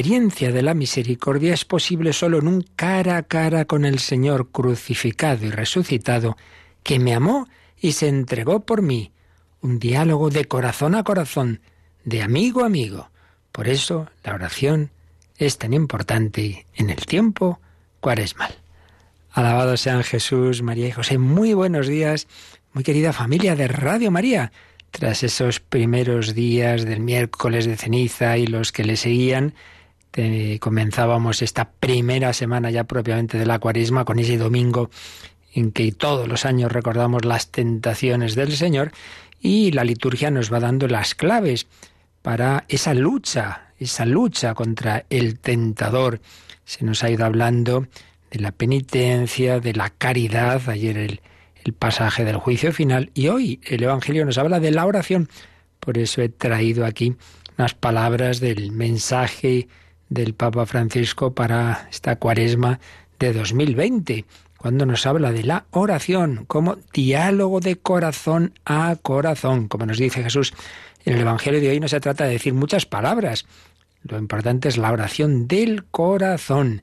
Experiencia de la misericordia es posible solo en un cara a cara con el Señor crucificado y resucitado, que me amó y se entregó por mí. Un diálogo de corazón a corazón, de amigo a amigo. Por eso la oración es tan importante en el tiempo cuaresmal. Alabado sean Jesús, María y José. Muy buenos días, muy querida familia de Radio María tras esos primeros días del miércoles de ceniza y los que le seguían, comenzábamos esta primera semana ya propiamente de la con ese domingo en que todos los años recordamos las tentaciones del Señor y la liturgia nos va dando las claves para esa lucha, esa lucha contra el tentador. Se nos ha ido hablando de la penitencia, de la caridad. Ayer el el pasaje del juicio final y hoy el Evangelio nos habla de la oración. Por eso he traído aquí unas palabras del mensaje del Papa Francisco para esta cuaresma de 2020, cuando nos habla de la oración como diálogo de corazón a corazón. Como nos dice Jesús en el Evangelio de hoy, no se trata de decir muchas palabras. Lo importante es la oración del corazón.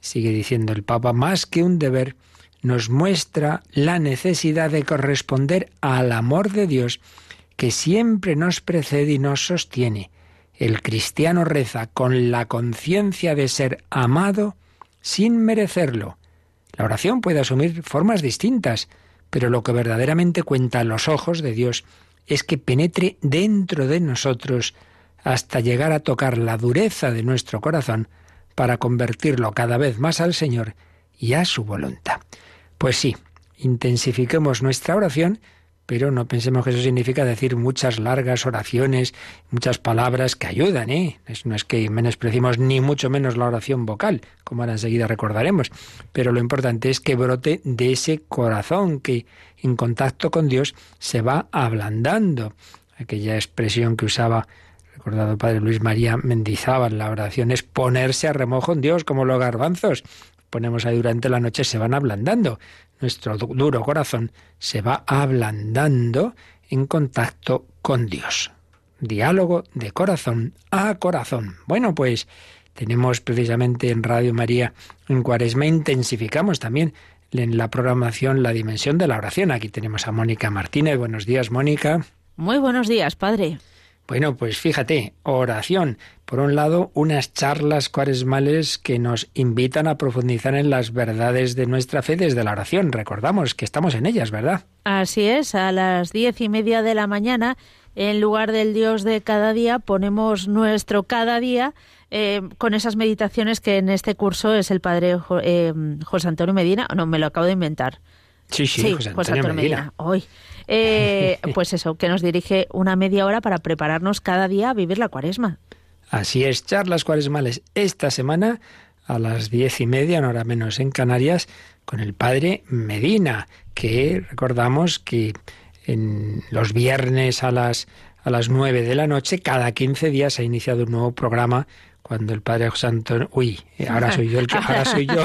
Sigue diciendo el Papa, más que un deber, nos muestra la necesidad de corresponder al amor de Dios que siempre nos precede y nos sostiene. El cristiano reza con la conciencia de ser amado sin merecerlo. La oración puede asumir formas distintas, pero lo que verdaderamente cuenta a los ojos de Dios es que penetre dentro de nosotros hasta llegar a tocar la dureza de nuestro corazón para convertirlo cada vez más al Señor y a su voluntad. Pues sí, intensifiquemos nuestra oración, pero no pensemos que eso significa decir muchas largas oraciones, muchas palabras que ayudan, ¿eh? No es que menospreciemos ni mucho menos la oración vocal, como ahora enseguida recordaremos, pero lo importante es que brote de ese corazón que en contacto con Dios se va ablandando. Aquella expresión que usaba recordado Padre Luis María Mendizábal, la oración es ponerse a remojo en Dios como los garbanzos ponemos ahí durante la noche se van ablandando. Nuestro duro corazón se va ablandando en contacto con Dios. Diálogo de corazón a corazón. Bueno, pues tenemos precisamente en Radio María en Cuaresma intensificamos también en la programación la dimensión de la oración. Aquí tenemos a Mónica Martínez. Buenos días, Mónica. Muy buenos días, padre. Bueno, pues fíjate, oración. Por un lado, unas charlas cuaresmales que nos invitan a profundizar en las verdades de nuestra fe desde la oración. Recordamos que estamos en ellas, ¿verdad? Así es, a las diez y media de la mañana, en lugar del Dios de cada día, ponemos nuestro cada día eh, con esas meditaciones que en este curso es el padre eh, José Antonio Medina. No, me lo acabo de inventar. Sí, sí, José Antonio, Medina. Hoy. Eh, pues eso, que nos dirige una media hora para prepararnos cada día a vivir la cuaresma. Así es, charlas cuaresmales esta semana a las diez y media, una hora menos en Canarias, con el padre Medina, que recordamos que en los viernes a las a las nueve de la noche, cada quince días ha iniciado un nuevo programa cuando el padre José Antonio, uy, ahora soy yo el que, ahora soy yo,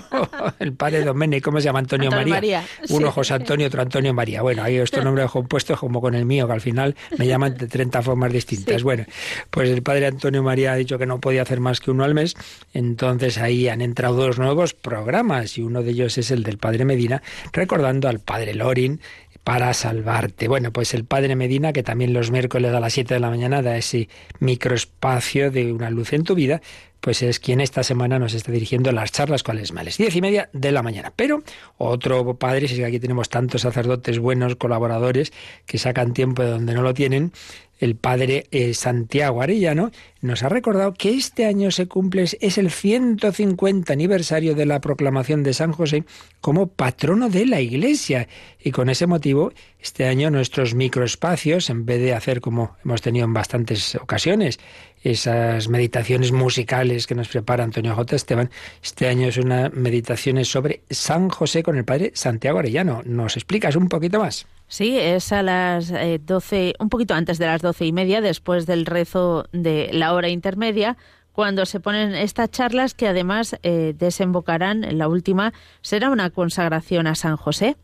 el padre Domene, ¿cómo se llama? Antonio, María. Uno José Antonio, otro Antonio María. Bueno, hay estos nombres compuestos como con el mío, que al final me llaman de 30 formas distintas. Bueno, pues el padre Antonio María ha dicho que no podía hacer más que uno al mes, entonces ahí han entrado dos nuevos programas y uno de ellos es el del padre Medina, recordando al padre Lorin, para salvarte. Bueno, pues el Padre Medina, que también los miércoles a las 7 de la mañana da ese microespacio de una luz en tu vida, pues es quien esta semana nos está dirigiendo las charlas cuales males. Diez y media de la mañana. Pero otro padre, si aquí tenemos tantos sacerdotes buenos, colaboradores, que sacan tiempo de donde no lo tienen, el padre eh, Santiago Arellano, nos ha recordado que este año se cumple, es el 150 aniversario de la proclamación de San José como patrono de la Iglesia. Y con ese motivo, este año nuestros microespacios, en vez de hacer como hemos tenido en bastantes ocasiones, esas meditaciones musicales que nos prepara Antonio J. Esteban. Este año es una meditación sobre San José con el padre Santiago Arellano. ¿Nos explicas un poquito más? Sí, es a las eh, doce, un poquito antes de las doce y media, después del rezo de la hora intermedia, cuando se ponen estas charlas que además eh, desembocarán, en la última será una consagración a San José.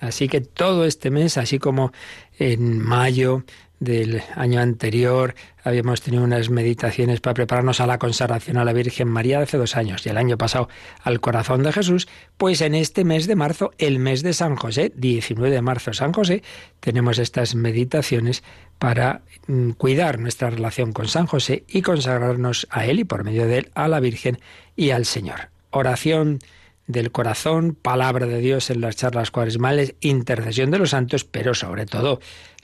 Así que todo este mes, así como en mayo del año anterior habíamos tenido unas meditaciones para prepararnos a la consagración a la Virgen María hace dos años y el año pasado al corazón de Jesús, pues en este mes de marzo, el mes de San José, 19 de marzo San José, tenemos estas meditaciones para mm, cuidar nuestra relación con San José y consagrarnos a Él y por medio de Él a la Virgen y al Señor. Oración del corazón, palabra de Dios en las charlas cuaresmales, intercesión de los santos, pero sobre todo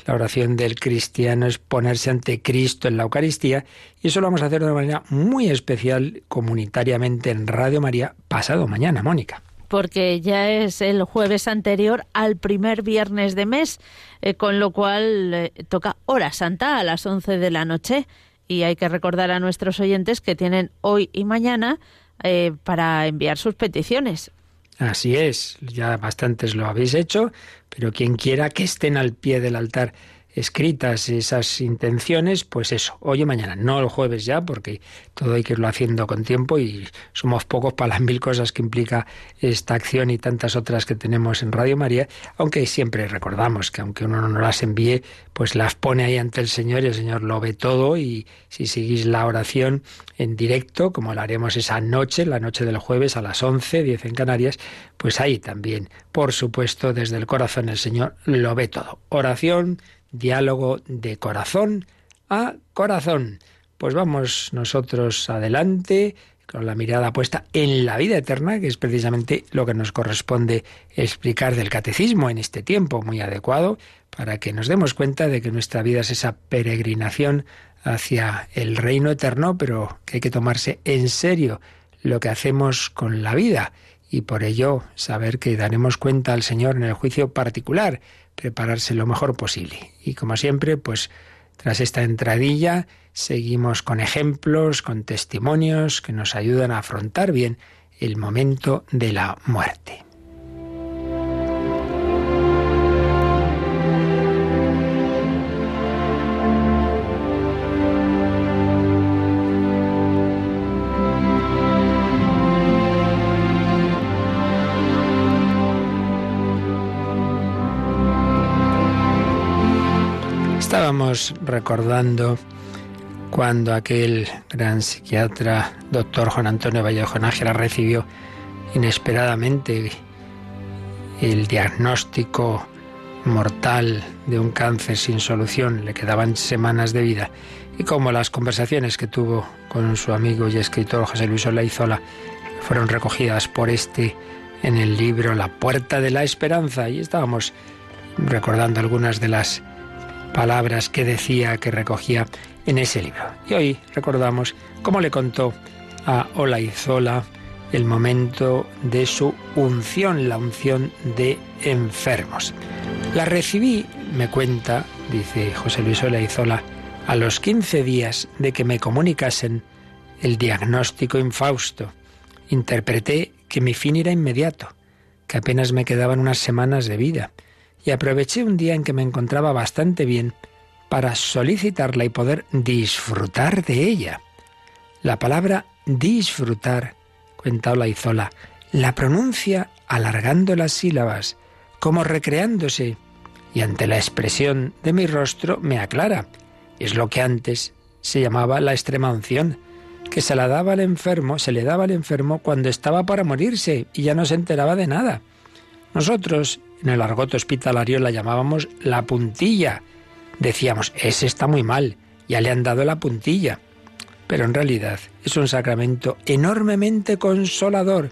la oración del cristiano es ponerse ante Cristo en la Eucaristía y eso lo vamos a hacer de una manera muy especial comunitariamente en Radio María pasado mañana, Mónica. Porque ya es el jueves anterior al primer viernes de mes, eh, con lo cual eh, toca hora santa a las 11 de la noche. Y hay que recordar a nuestros oyentes que tienen hoy y mañana eh, para enviar sus peticiones. Así es, ya bastantes lo habéis hecho, pero quien quiera que estén al pie del altar escritas esas intenciones, pues eso, hoy o mañana, no el jueves ya, porque todo hay que irlo haciendo con tiempo y somos pocos para las mil cosas que implica esta acción y tantas otras que tenemos en Radio María, aunque siempre recordamos que aunque uno no las envíe, pues las pone ahí ante el Señor y el Señor lo ve todo y si seguís la oración en directo, como la haremos esa noche, la noche del jueves a las 11, 10 en Canarias, pues ahí también, por supuesto, desde el corazón el Señor lo ve todo. Oración, diálogo de corazón a corazón. Pues vamos nosotros adelante con la mirada puesta en la vida eterna, que es precisamente lo que nos corresponde explicar del catecismo en este tiempo muy adecuado, para que nos demos cuenta de que nuestra vida es esa peregrinación hacia el reino eterno, pero que hay que tomarse en serio lo que hacemos con la vida y por ello saber que daremos cuenta al Señor en el juicio particular prepararse lo mejor posible. Y como siempre, pues tras esta entradilla, seguimos con ejemplos, con testimonios que nos ayudan a afrontar bien el momento de la muerte. Estábamos recordando cuando aquel gran psiquiatra, doctor Juan Antonio Vallejo Nájera, recibió inesperadamente el diagnóstico mortal de un cáncer sin solución, le quedaban semanas de vida, y como las conversaciones que tuvo con su amigo y escritor José Luis Olaizola fueron recogidas por este en el libro La Puerta de la Esperanza, y estábamos recordando algunas de las palabras que decía, que recogía en ese libro. Y hoy recordamos cómo le contó a Olaizola el momento de su unción, la unción de enfermos. La recibí, me cuenta, dice José Luis Olaizola, a los 15 días de que me comunicasen el diagnóstico infausto. Interpreté que mi fin era inmediato, que apenas me quedaban unas semanas de vida y aproveché un día en que me encontraba bastante bien para solicitarla y poder disfrutar de ella. La palabra disfrutar, cuenta Olaizola, la pronuncia alargando las sílabas, como recreándose, y ante la expresión de mi rostro me aclara. Es lo que antes se llamaba la extrema unción, que se la daba al enfermo, se le daba al enfermo cuando estaba para morirse y ya no se enteraba de nada. Nosotros en el argot hospitalario la llamábamos la puntilla. Decíamos, ese está muy mal, ya le han dado la puntilla. Pero en realidad es un sacramento enormemente consolador.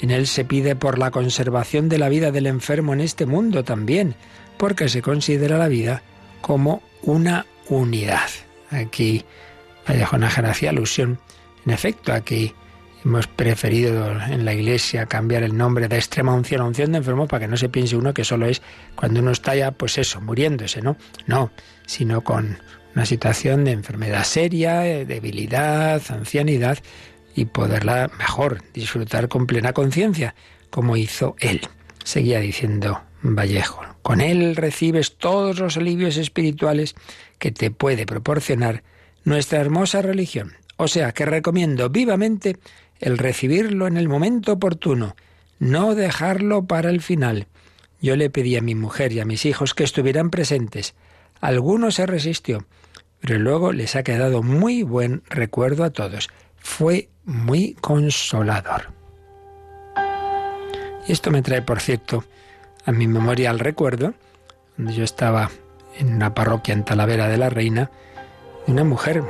En él se pide por la conservación de la vida del enfermo en este mundo también, porque se considera la vida como una unidad. Aquí Vallejonager hacía alusión, en efecto, a que Hemos preferido en la iglesia cambiar el nombre de extrema unción a unción de enfermo para que no se piense uno que solo es cuando uno está ya, pues eso, muriéndose, ¿no? No, sino con una situación de enfermedad seria, debilidad, ancianidad y poderla mejor disfrutar con plena conciencia, como hizo él. Seguía diciendo Vallejo, con él recibes todos los alivios espirituales que te puede proporcionar nuestra hermosa religión. O sea que recomiendo vivamente el recibirlo en el momento oportuno, no dejarlo para el final. Yo le pedí a mi mujer y a mis hijos que estuvieran presentes. Alguno se resistió, pero luego les ha quedado muy buen recuerdo a todos. Fue muy consolador. Esto me trae, por cierto, a mi memoria al recuerdo, donde yo estaba en una parroquia en Talavera de la Reina, una mujer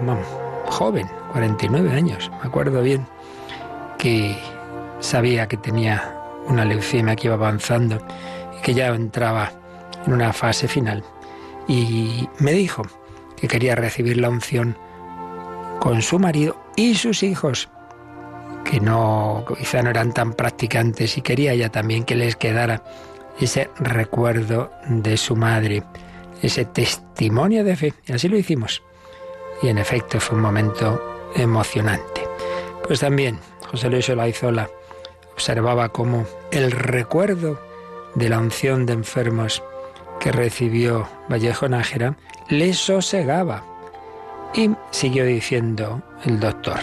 joven, 49 años, me acuerdo bien, que sabía que tenía una leucemia que iba avanzando y que ya entraba en una fase final. Y me dijo que quería recibir la unción con su marido y sus hijos, que no quizá no eran tan practicantes y quería ella también que les quedara ese recuerdo de su madre, ese testimonio de fe. Y así lo hicimos. Y en efecto fue un momento emocionante. Pues también José Luis Olaizola observaba cómo el recuerdo de la unción de enfermos que recibió Vallejo Nájera le sosegaba. Y siguió diciendo el doctor.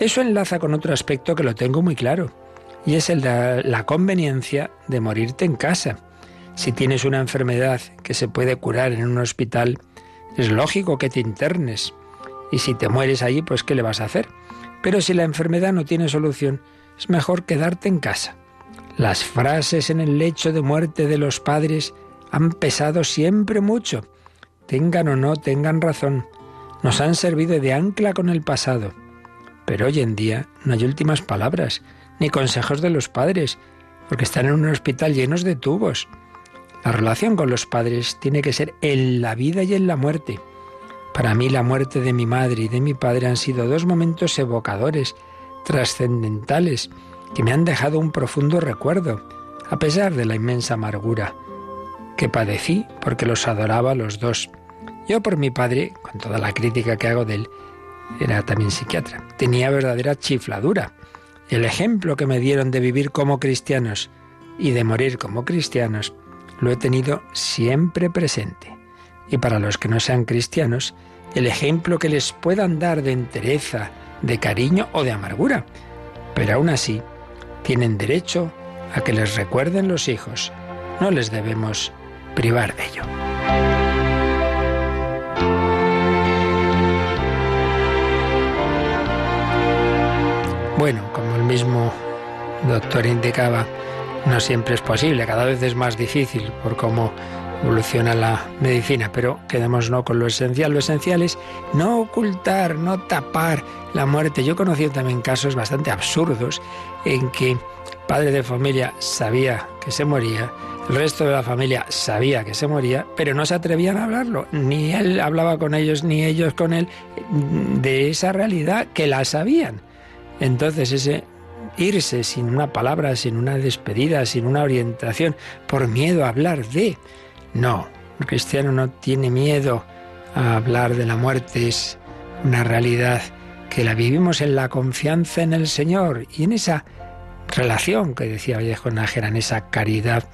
Eso enlaza con otro aspecto que lo tengo muy claro, y es el de la conveniencia de morirte en casa. Si tienes una enfermedad que se puede curar en un hospital, es lógico que te internes. Y si te mueres allí, pues ¿qué le vas a hacer? Pero si la enfermedad no tiene solución, es mejor quedarte en casa. Las frases en el lecho de muerte de los padres han pesado siempre mucho. Tengan o no tengan razón, nos han servido de ancla con el pasado. Pero hoy en día no hay últimas palabras, ni consejos de los padres, porque están en un hospital llenos de tubos. La relación con los padres tiene que ser en la vida y en la muerte. Para mí la muerte de mi madre y de mi padre han sido dos momentos evocadores, trascendentales, que me han dejado un profundo recuerdo, a pesar de la inmensa amargura que padecí porque los adoraba los dos. Yo por mi padre, con toda la crítica que hago de él, era también psiquiatra. Tenía verdadera chifladura. El ejemplo que me dieron de vivir como cristianos y de morir como cristianos lo he tenido siempre presente. Y para los que no sean cristianos, el ejemplo que les puedan dar de entereza, de cariño o de amargura. Pero aún así, tienen derecho a que les recuerden los hijos. No les debemos privar de ello. Bueno, como el mismo doctor indicaba, no siempre es posible, cada vez es más difícil por cómo evoluciona la medicina, pero quedémonos con lo esencial. Lo esencial es no ocultar, no tapar la muerte. Yo he conocido también casos bastante absurdos en que padre de familia sabía que se moría, el resto de la familia sabía que se moría, pero no se atrevían a hablarlo. Ni él hablaba con ellos, ni ellos con él, de esa realidad que la sabían. Entonces ese irse sin una palabra, sin una despedida, sin una orientación, por miedo a hablar de no, el cristiano no tiene miedo a hablar de la muerte, es una realidad que la vivimos en la confianza en el Señor y en esa relación que decía Vallejo Nájera, en esa caridad,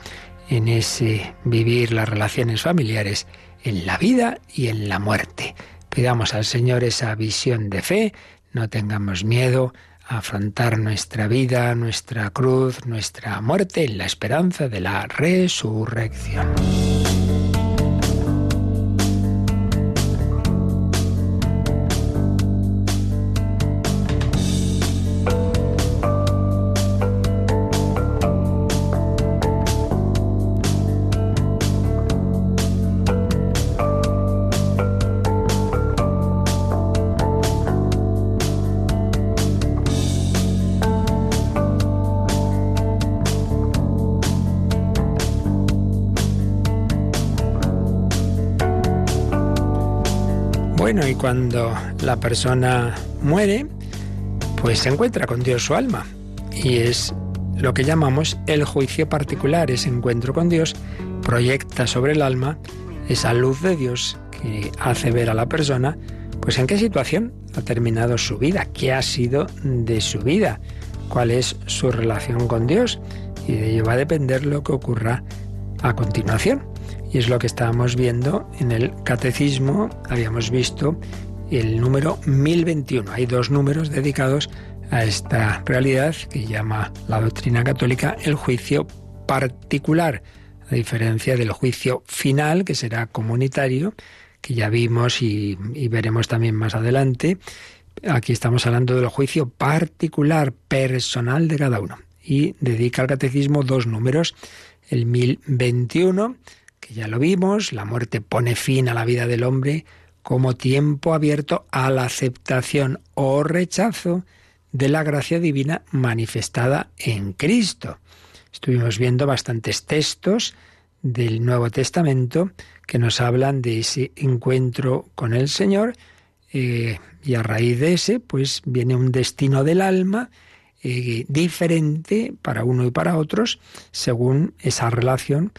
en ese vivir las relaciones familiares, en la vida y en la muerte. Pidamos al Señor esa visión de fe, no tengamos miedo afrontar nuestra vida, nuestra cruz, nuestra muerte en la esperanza de la resurrección. Bueno, y cuando la persona muere, pues se encuentra con Dios su alma. Y es lo que llamamos el juicio particular. Ese encuentro con Dios proyecta sobre el alma esa luz de Dios que hace ver a la persona pues en qué situación ha terminado su vida, qué ha sido de su vida, cuál es su relación con Dios. Y de ello va a depender lo que ocurra a continuación. Y es lo que estábamos viendo en el catecismo, habíamos visto el número 1021. Hay dos números dedicados a esta realidad que llama la doctrina católica el juicio particular, a diferencia del juicio final, que será comunitario, que ya vimos y, veremos también más adelante. Aquí estamos hablando del juicio particular, personal de cada uno. Y dedica al catecismo dos números, el 1021, que ya lo vimos, la muerte pone fin a la vida del hombre como tiempo abierto a la aceptación o rechazo de la gracia divina manifestada en Cristo. Estuvimos viendo bastantes textos del Nuevo Testamento que nos hablan de ese encuentro con el Señor eh, y a raíz de ese pues viene un destino del alma eh, diferente para uno y para otros según esa relación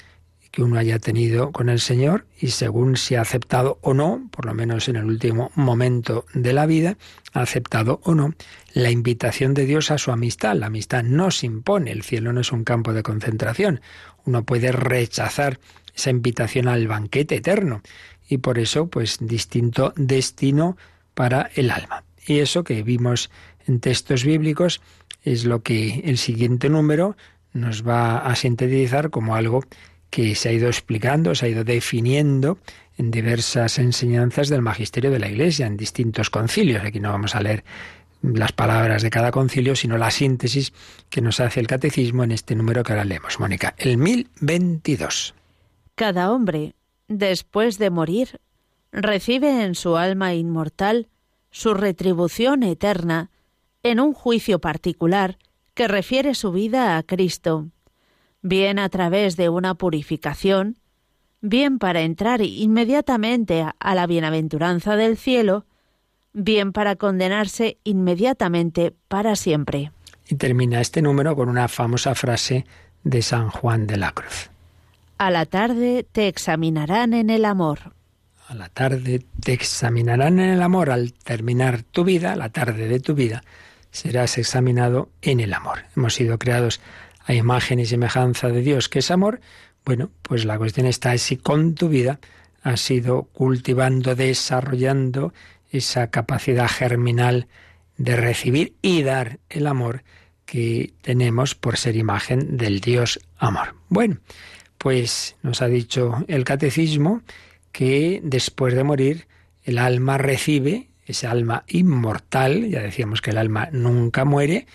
que uno haya tenido con el Señor y según si ha aceptado o no, por lo menos en el último momento de la vida, ha aceptado o no la invitación de Dios a su amistad. La amistad no se impone, el cielo no es un campo de concentración. Uno puede rechazar esa invitación al banquete eterno y por eso pues distinto destino para el alma. Y eso que vimos en textos bíblicos es lo que el siguiente número nos va a sintetizar como algo que se ha ido explicando, se ha ido definiendo en diversas enseñanzas del magisterio de la Iglesia, en distintos concilios. Aquí no vamos a leer las palabras de cada concilio, sino la síntesis que nos hace el catecismo en este número que ahora leemos. Mónica, el 1022. Cada hombre, después de morir, recibe en su alma inmortal su retribución eterna en un juicio particular que refiere su vida a Cristo bien a través de una purificación, bien para entrar inmediatamente a la bienaventuranza del cielo, bien para condenarse inmediatamente para siempre. Y termina este número con una famosa frase de San Juan de la Cruz. A la tarde te examinarán en el amor. A la tarde te examinarán en el amor. Al terminar tu vida, la tarde de tu vida, serás examinado en el amor. Hemos sido creados a imagen y semejanza de Dios, que es amor, bueno, pues la cuestión está si con tu vida has ido cultivando, desarrollando esa capacidad germinal de recibir y dar el amor que tenemos por ser imagen del Dios amor. Bueno, pues nos ha dicho el catecismo que después de morir el alma recibe, ese alma inmortal, ya decíamos que el alma nunca muere,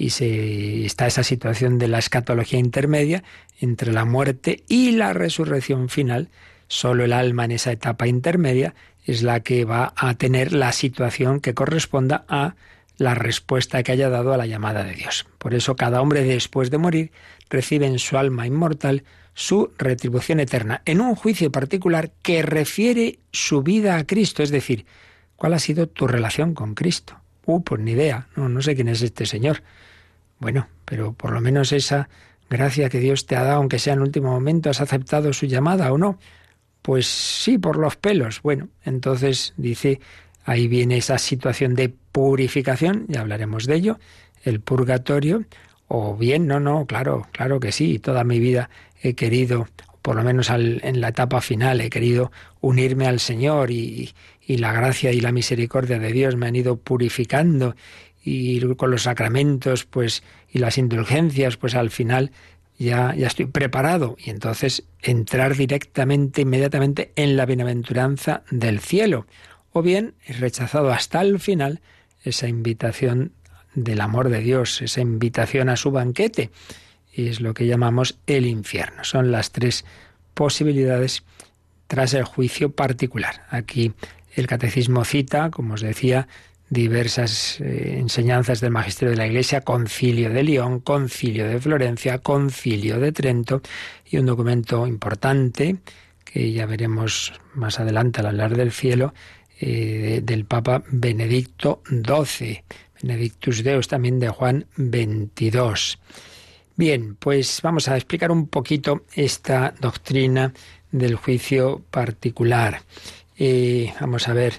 y se, está esa situación de la escatología intermedia entre la muerte y la resurrección final. Solo el alma en esa etapa intermedia es la que va a tener la situación que corresponda a la respuesta que haya dado a la llamada de Dios. Por eso cada hombre después de morir recibe en su alma inmortal su retribución eterna, en un juicio particular que refiere su vida a Cristo, es decir, ¿cuál ha sido tu relación con Cristo? Pues ni idea, no, no sé quién es este Señor. Bueno, pero por lo menos esa gracia que Dios te ha dado, aunque sea en último momento, ¿has aceptado su llamada o no? Pues sí, por los pelos. Bueno, entonces dice, ahí viene esa situación de purificación, ya hablaremos de ello, el purgatorio, o bien, no, no, claro, claro que sí, toda mi vida he querido, por lo menos en la etapa final, he querido unirme al Señor y, y la gracia y la misericordia de Dios me han ido purificando y con los sacramentos, pues, y las indulgencias, pues al final ya, ya estoy preparado. Y entonces entrar directamente, inmediatamente en la bienaventuranza del cielo. O bien he rechazado hasta el final esa invitación del amor de Dios, esa invitación a su banquete. Y es lo que llamamos el infierno. Son las tres posibilidades tras el juicio particular. Aquí el catecismo cita, como os decía, diversas eh, enseñanzas del magisterio de la Iglesia, concilio de León, concilio de Florencia, concilio de Trento y un documento importante que ya veremos más adelante al hablar del cielo, eh, del Papa Benedicto XII. Benedictus Deus también de Juan 22. Bien, pues vamos a explicar un poquito esta doctrina del juicio particular. Eh, vamos a ver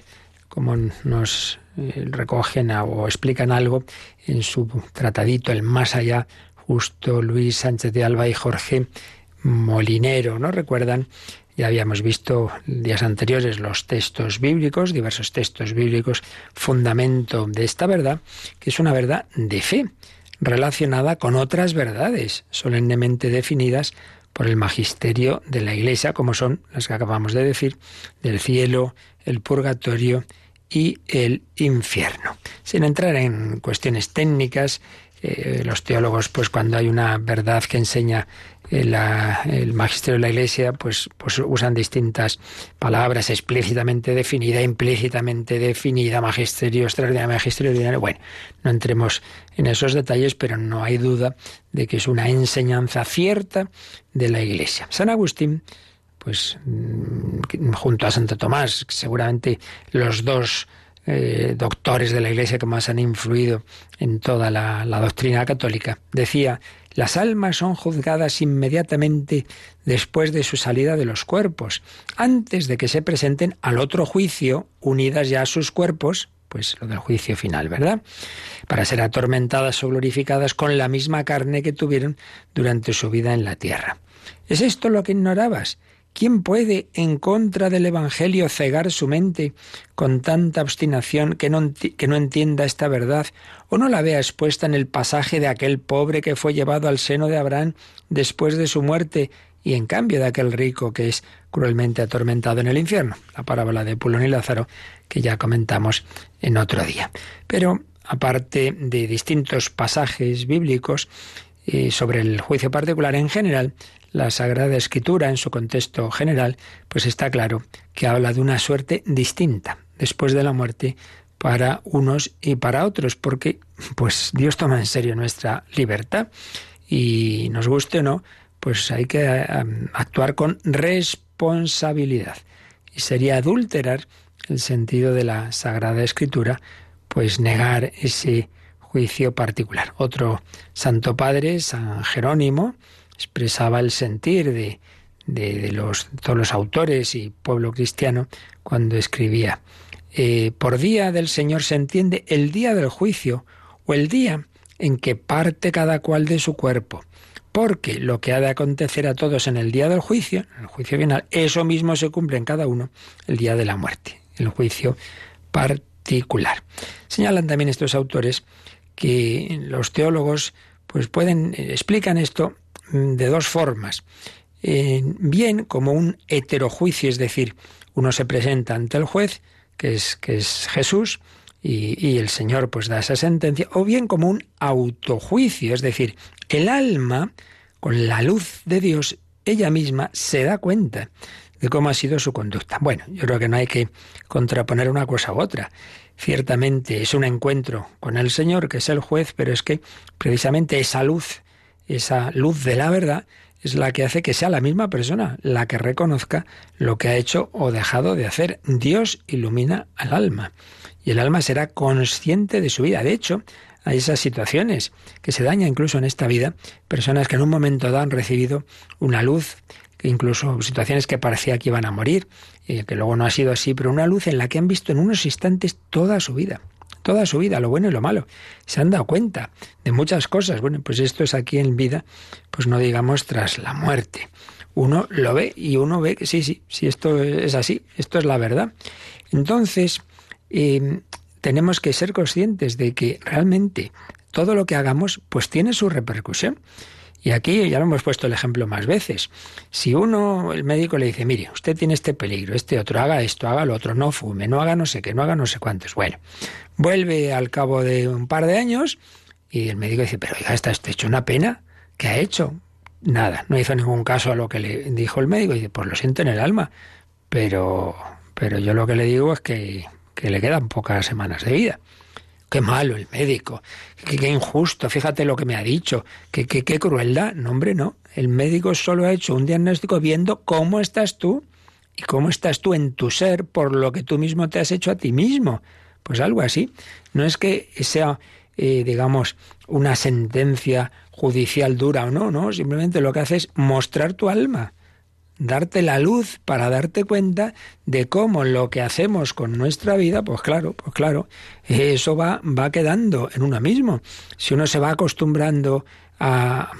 cómo nos eh, recogen o explican algo en su tratadito El Más Allá, justo Luis Sánchez de Alba y Jorge Molinero. ¿No recuerdan? Ya habíamos visto días anteriores los textos bíblicos, diversos textos bíblicos, fundamento de esta verdad, que es una verdad de fe, relacionada con otras verdades solemnemente definidas por el magisterio de la Iglesia, como son las que acabamos de decir, del cielo, el purgatorio y el infierno. Sin entrar en cuestiones técnicas, eh, los teólogos, pues cuando hay una verdad que enseña el magisterio de la Iglesia, pues, pues usan distintas palabras explícitamente definida, implícitamente definida, magisterio extraordinario, magisterio ordinario. Bueno, no entremos en esos detalles, pero no hay duda de que es una enseñanza cierta de la Iglesia. San Agustín, pues mm, junto a Santo Tomás, seguramente los dos eh, doctores de la Iglesia que más han influido en toda la doctrina católica, decía las almas son juzgadas inmediatamente después de su salida de los cuerpos, antes de que se presenten al otro juicio, unidas ya a sus cuerpos, pues lo del juicio final, ¿verdad? Para ser atormentadas o glorificadas con la misma carne que tuvieron durante su vida en la tierra. ¿Es esto lo que ignorabas? ¿Quién puede, en contra del Evangelio, cegar su mente con tanta obstinación que no, entienda esta verdad o no la vea expuesta en el pasaje de aquel pobre que fue llevado al seno de Abraham después de su muerte y en cambio de aquel rico que es cruelmente atormentado en el infierno? La parábola de Pulón y Lázaro que ya comentamos en otro día. Pero aparte de distintos pasajes bíblicos, eh, sobre el juicio particular en general, la Sagrada Escritura, en su contexto general, pues está claro que habla de una suerte distinta después de la muerte para unos y para otros, porque pues Dios toma en serio nuestra libertad y nos guste o no, pues hay que actuar con responsabilidad. Y sería adulterar el sentido de la Sagrada Escritura, pues negar ese juicio particular. Otro Santo Padre, San Jerónimo, expresaba el sentir de, de, los, todos los autores y pueblo cristiano cuando escribía, eh, por día del Señor se entiende el día del juicio o el día en que parte cada cual de su cuerpo. Porque lo que ha de acontecer a todos en el día del juicio, en el juicio final, eso mismo se cumple en cada uno el día de la muerte, el juicio particular. Señalan también estos autores que los teólogos pues pueden explican esto de dos formas. bien como un heterojuicio, es decir, uno se presenta ante el juez, que es, que es Jesús, y, y, el Señor pues da esa sentencia, o bien como un autojuicio, es decir, el alma, con la luz de Dios, ella misma se da cuenta de cómo ha sido su conducta. Bueno, yo creo que no hay que contraponer una cosa u otra. Ciertamente es un encuentro con el Señor, que es el juez, pero es que precisamente esa luz, esa luz de la verdad, es la que hace que sea la misma persona la que reconozca lo que ha hecho o dejado de hacer. Dios ilumina al alma y el alma será consciente de su vida. De hecho, hay esas situaciones que se dañan incluso en esta vida, personas que en un momento dado han recibido una luz incluso situaciones que parecía que iban a morir, y que luego no ha sido así, pero una luz en la que han visto en unos instantes toda su vida, toda su vida, lo bueno y lo malo. Se han dado cuenta de muchas cosas. Bueno, pues esto es aquí en vida, pues no digamos tras la muerte. Uno lo ve y uno ve que sí, sí, sí, esto es así, esto es la verdad. Entonces, eh, tenemos que ser conscientes de que realmente todo lo que hagamos, pues tiene su repercusión. Y aquí ya lo hemos puesto el ejemplo más veces. Si uno, el médico le dice, mire, usted tiene este peligro, este otro, haga esto, haga lo otro, no fume, no haga no sé qué, no haga no sé cuántos. Bueno, vuelve al cabo de un par de años y el médico dice, pero oiga, está hecho una pena. ¿Qué ha hecho? Nada, no hizo ningún caso a lo que le dijo el médico. Y dice, pues lo siento en el alma, pero, pero yo lo que le digo es que, que le quedan pocas semanas de vida. Qué malo el médico, qué, injusto, fíjate lo que me ha dicho, qué, qué, qué crueldad. No, hombre, no. El médico solo ha hecho un diagnóstico viendo cómo estás tú y cómo estás tú en tu ser por lo que tú mismo te has hecho a ti mismo. Pues algo así. No es que sea, eh, digamos, una sentencia judicial dura o no, no, simplemente lo que hace es mostrar tu alma darte la luz para darte cuenta de cómo lo que hacemos con nuestra vida, pues claro, pues claro, eso va, va quedando en uno mismo. Si uno se va acostumbrando a,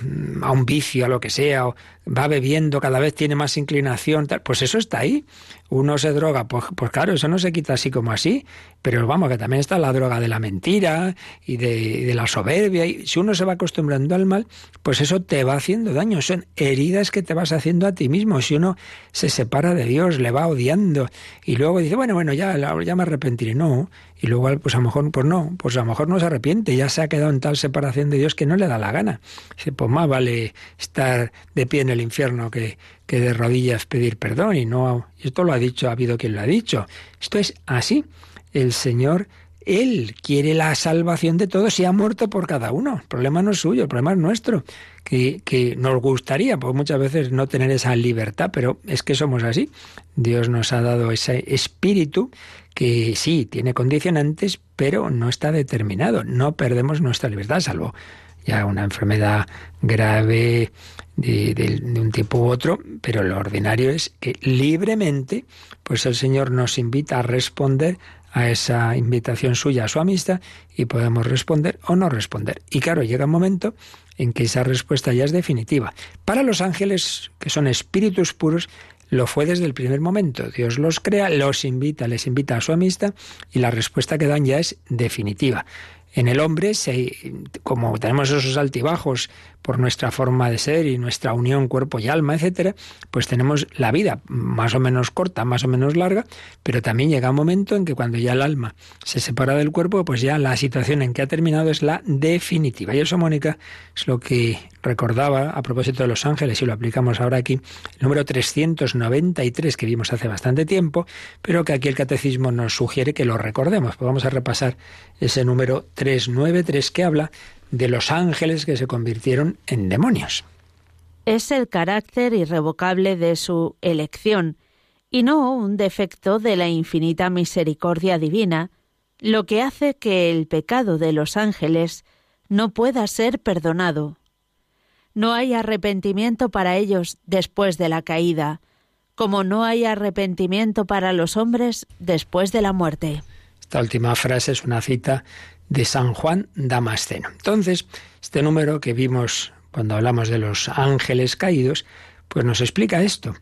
a, un vicio, a lo que sea, va bebiendo, cada vez tiene más inclinación, tal, pues eso está ahí. Uno se droga, pues, pues claro, eso no se quita así como así, pero vamos, que también está la droga de la mentira y de, de la soberbia, y si uno se va acostumbrando al mal, pues eso te va haciendo daño, son heridas que te vas haciendo a ti mismo. Si uno se separa de Dios, le va odiando, y luego dice, bueno, bueno, ya, ya me arrepentiré, no, y luego pues a lo mejor, pues no, pues a lo mejor no se arrepiente, ya se ha quedado en tal separación de Dios que no le da la gana. Pues más vale estar de pie en el infierno que, que de rodillas pedir perdón. Y no, esto lo ha dicho, ha habido quien lo ha dicho. Esto es así. El Señor, Él quiere la salvación de todos y ha muerto por cada uno. El problema no es suyo, el problema es nuestro. Que, que nos gustaría, pues muchas veces no tener esa libertad, pero es que somos así. Dios nos ha dado ese espíritu que sí, tiene condicionantes, pero no está determinado. No perdemos nuestra libertad, salvo ya una enfermedad grave de, un tipo u otro, pero lo ordinario es que libremente, pues el Señor nos invita a responder a esa invitación suya, a su amistad, y podemos responder o no responder. Y claro, llega un momento en que esa respuesta ya es definitiva. Para los ángeles, que son espíritus puros, lo fue desde el primer momento. Dios los crea, los invita, les invita a su amistad y la respuesta que dan ya es definitiva. En el hombre, como tenemos esos altibajos por nuestra forma de ser y nuestra unión cuerpo y alma, etcétera, pues tenemos la vida más o menos corta, más o menos larga, pero también llega un momento en que cuando ya el alma se separa del cuerpo, pues ya la situación en que ha terminado es la definitiva. Y eso, Mónica, es lo que recordaba a propósito de los ángeles y lo aplicamos ahora aquí, el número 393 que vimos hace bastante tiempo, pero que aquí el catecismo nos sugiere que lo recordemos. Pues vamos a repasar ese número 393 que habla de los ángeles que se convirtieron en demonios. Es el carácter irrevocable de su elección, y no un defecto de la infinita misericordia divina, lo que hace que el pecado de los ángeles no pueda ser perdonado. No hay arrepentimiento para ellos después de la caída, como no hay arrepentimiento para los hombres después de la muerte. Esta última frase es una cita de San Juan Damasceno. Entonces, este número que vimos cuando hablamos de los ángeles caídos, pues nos explica esto,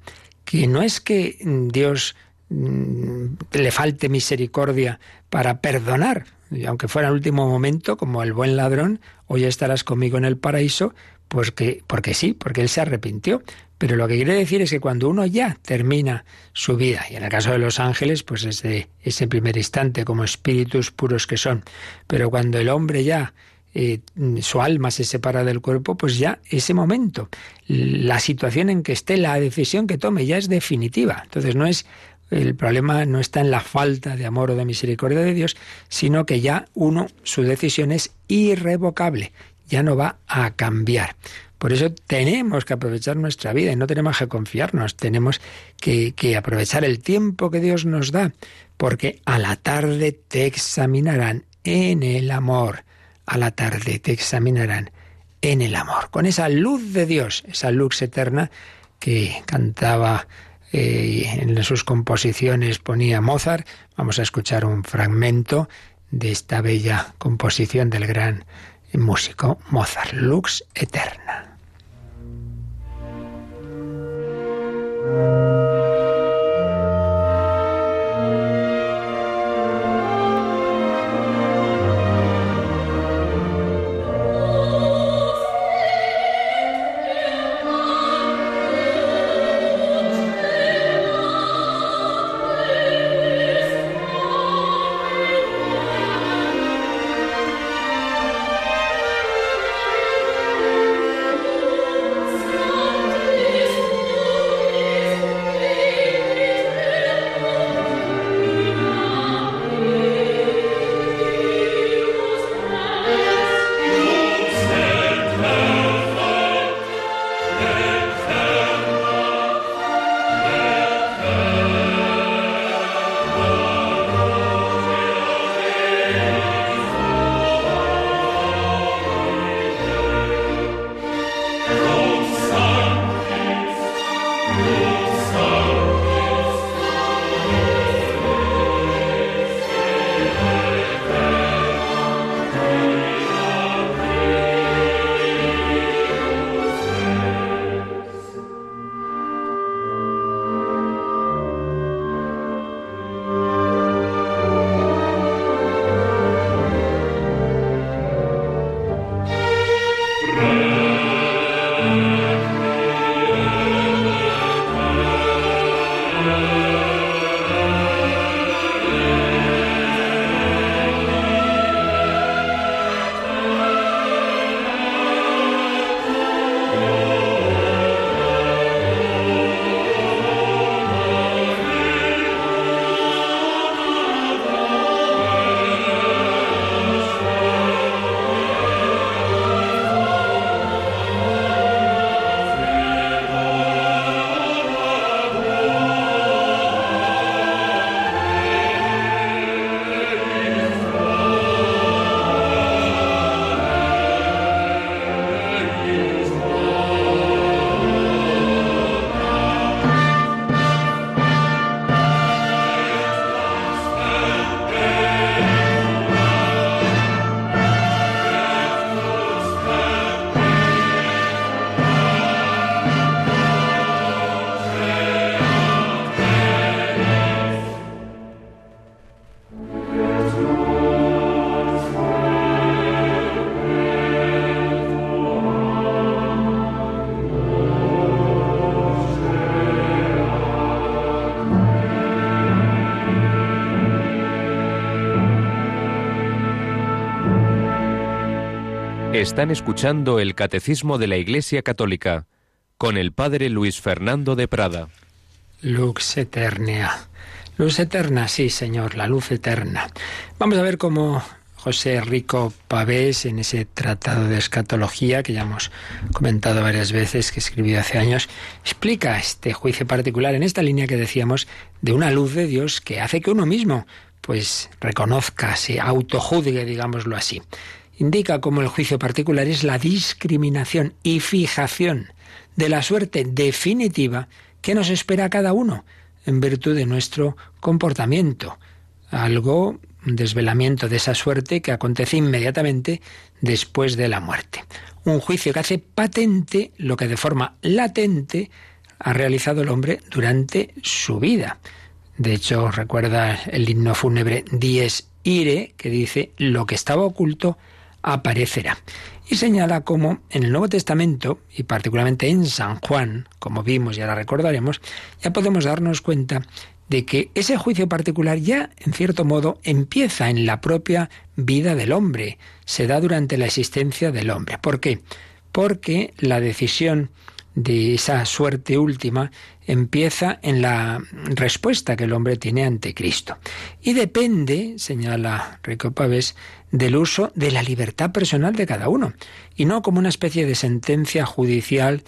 que no es que Dios mm, le falte misericordia para perdonar, y aunque fuera el último momento, como el buen ladrón, hoy estarás conmigo en el paraíso, pues que, porque sí, porque él se arrepintió. Pero lo que quiere decir es que cuando uno ya termina su vida, y en el caso de los ángeles, pues desde ese primer instante, como espíritus puros que son, pero cuando el hombre ya eh, su alma se separa del cuerpo, pues ya ese momento, la situación en que esté, la decisión que tome ya es definitiva. Entonces no es el problema no está en la falta de amor o de misericordia de Dios, sino que ya uno, su decisión es irrevocable ya no va a cambiar. Por eso tenemos que aprovechar nuestra vida y no tenemos que confiarnos, tenemos que, aprovechar el tiempo que Dios nos da, porque a la tarde te examinarán en el amor, a la tarde te examinarán en el amor, con esa luz de Dios, esa luz eterna que cantaba eh, en sus composiciones ponía Mozart. Vamos a escuchar un fragmento de esta bella composición del gran músico Mozart, Lux Eterna. Están escuchando el Catecismo de la Iglesia Católica con el Padre Luis Fernando de Prada. Lux Eterna. Luz eterna, sí, Señor, la luz eterna. Vamos a ver cómo José Rico Pavés, en ese tratado de escatología que ya hemos comentado varias veces, que escribió hace años, explica este juicio particular en esta línea que decíamos de una luz de Dios que hace que uno mismo pues reconozca, se autojuzgue, digámoslo así indica cómo el juicio particular es la discriminación y fijación de la suerte definitiva que nos espera a cada uno en virtud de nuestro comportamiento. Algo, un desvelamiento de esa suerte que acontece inmediatamente después de la muerte. Un juicio que hace patente lo que de forma latente ha realizado el hombre durante su vida. De hecho, recuerda el himno fúnebre Dies Ire, que dice, lo que estaba oculto aparecerá. Y señala cómo en el Nuevo Testamento, y particularmente en San Juan, como vimos y ahora recordaremos, ya podemos darnos cuenta de que ese juicio particular ya, en cierto modo, empieza en la propia vida del hombre, se da durante la existencia del hombre. ¿Por qué? Porque la decisión de esa suerte última empieza en la respuesta que el hombre tiene ante Cristo. Y depende, señala Rico Pavés, del uso de la libertad personal de cada uno, y no como una especie de sentencia judicial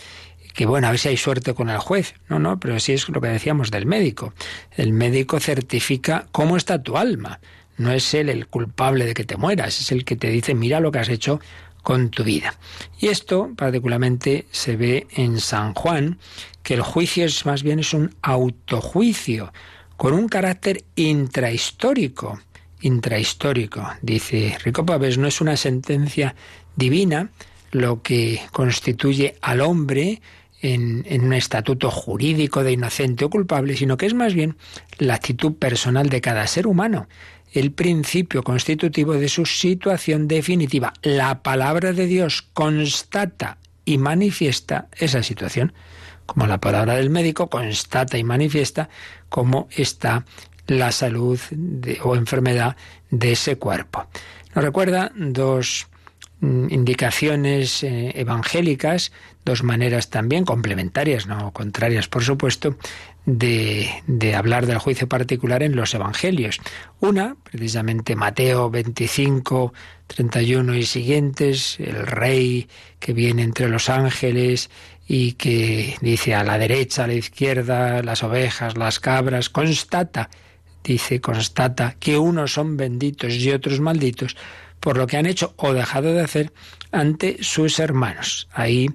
que bueno, a ver si hay suerte con el juez. No, no, pero sí es lo que decíamos del médico. El médico certifica cómo está tu alma. No es él el culpable de que te mueras, es el que te dice, mira lo que has hecho con tu vida. Y esto particularmente se ve en San Juan, que el juicio es más bien es un autojuicio con un carácter intrahistórico. Intrahistórico, dice Rico Pavés, no es una sentencia divina lo que constituye al hombre en, en, un estatuto jurídico de inocente o culpable, sino que es más bien la actitud personal de cada ser humano el principio constitutivo de su situación definitiva. La palabra de Dios constata y manifiesta esa situación, como la palabra del médico constata y manifiesta cómo está la salud o enfermedad de ese cuerpo. Nos recuerda dos mm, indicaciones eh, evangélicas, dos maneras también complementarias, no contrarias, por supuesto, de, de, hablar del juicio particular en los evangelios. Una, precisamente Mateo 25, 31 y siguientes, el rey que viene entre los ángeles y que dice a la derecha, a la izquierda, las ovejas, las cabras, constata, dice, constata que unos son benditos y otros malditos por lo que han hecho o dejado de hacer ante sus hermanos. Ahí,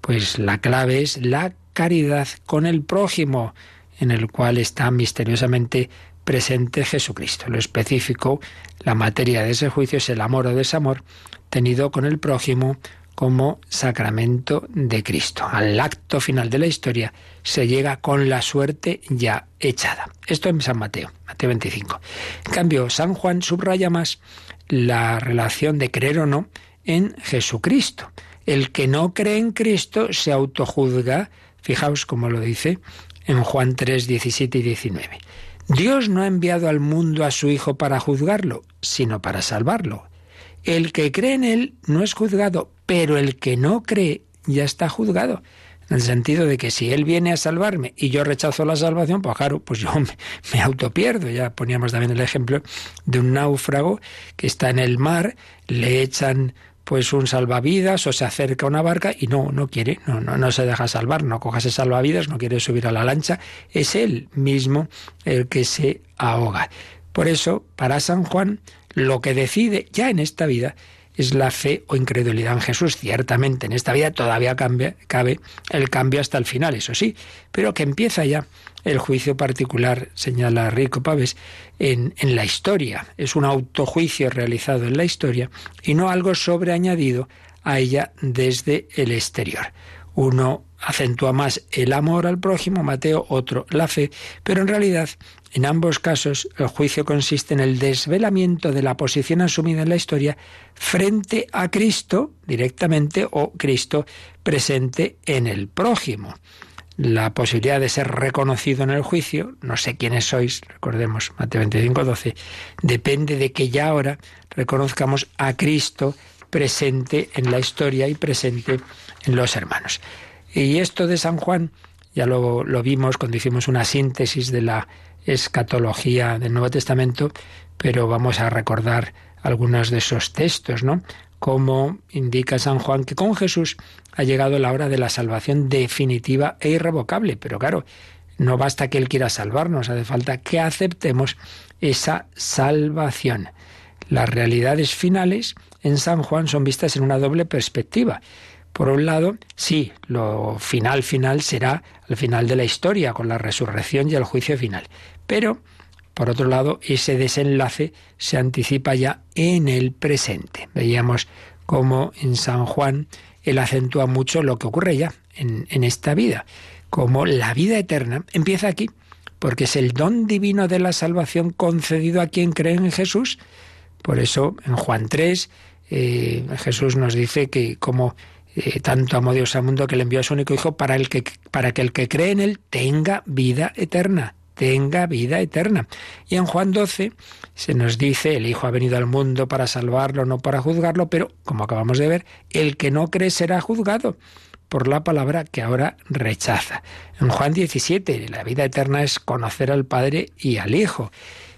pues la clave es la caridad con el prójimo, en el cual está misteriosamente presente Jesucristo. Lo específico, la materia de ese juicio es el amor o desamor tenido con el prójimo como sacramento de Cristo. Al acto final de la historia se llega con la suerte ya echada. Esto en San Mateo, Mateo 25. En cambio, San Juan subraya más la relación de creer o no en Jesucristo. El que no cree en Cristo se autojuzga Fijaos cómo lo dice en Juan 3, 17 y 19. Dios no ha enviado al mundo a su Hijo para juzgarlo, sino para salvarlo. El que cree en Él no es juzgado, pero el que no cree ya está juzgado. En el sentido de que si Él viene a salvarme y yo rechazo la salvación, pues claro, pues yo me, me autopierdo. Ya poníamos también el ejemplo de un náufrago que está en el mar, le echan pues un salvavidas o se acerca a una barca y no, no quiere, no, no, no se deja salvar, no coja ese salvavidas, no quiere subir a la lancha, es él mismo el que se ahoga. Por eso, para San Juan, lo que decide ya en esta vida es la fe o incredulidad en Jesús. Ciertamente en esta vida todavía cabe el cambio hasta el final, eso sí, pero que empieza ya el juicio particular, señala Rico Paves, en, en la historia. Es un autojuicio realizado en la historia y no algo sobreañadido a ella desde el exterior. Uno acentúa más el amor al prójimo, Mateo, otro la fe, pero en realidad en ambos casos el juicio consiste en el desvelamiento de la posición asumida en la historia frente a Cristo directamente o Cristo presente en el prójimo la posibilidad de ser reconocido en el juicio, no sé quiénes sois, recordemos Mateo 25, 12, depende de que ya ahora reconozcamos a Cristo presente en la historia y presente en los hermanos. Y esto de San Juan, ya lo, lo vimos cuando hicimos una síntesis de la escatología del Nuevo Testamento, pero vamos a recordar algunos de esos textos, ¿no? Como indica San Juan que con Jesús ha llegado la hora de la salvación definitiva e irrevocable. Pero claro, no basta que Él quiera salvarnos, hace falta que aceptemos esa salvación. Las realidades finales en San Juan son vistas en una doble perspectiva. Por un lado, sí, lo final final será al final de la historia, con la resurrección y el juicio final. Pero, por otro lado, ese desenlace se anticipa ya en el presente. Veíamos cómo en San Juan él acentúa mucho lo que ocurre ya en, en esta vida, como la vida eterna empieza aquí, porque es el don divino de la salvación concedido a quien cree en Jesús. Por eso en Juan 3 eh, Jesús nos dice que como eh, tanto amó Dios al mundo que le envió a su único Hijo para, el que, para que el que cree en Él tenga vida eterna tenga vida eterna. Y en Juan 12 se nos dice, el Hijo ha venido al mundo para salvarlo, no para juzgarlo, pero, como acabamos de ver, el que no cree será juzgado por la palabra que ahora rechaza. En Juan 17, la vida eterna es conocer al Padre y al Hijo.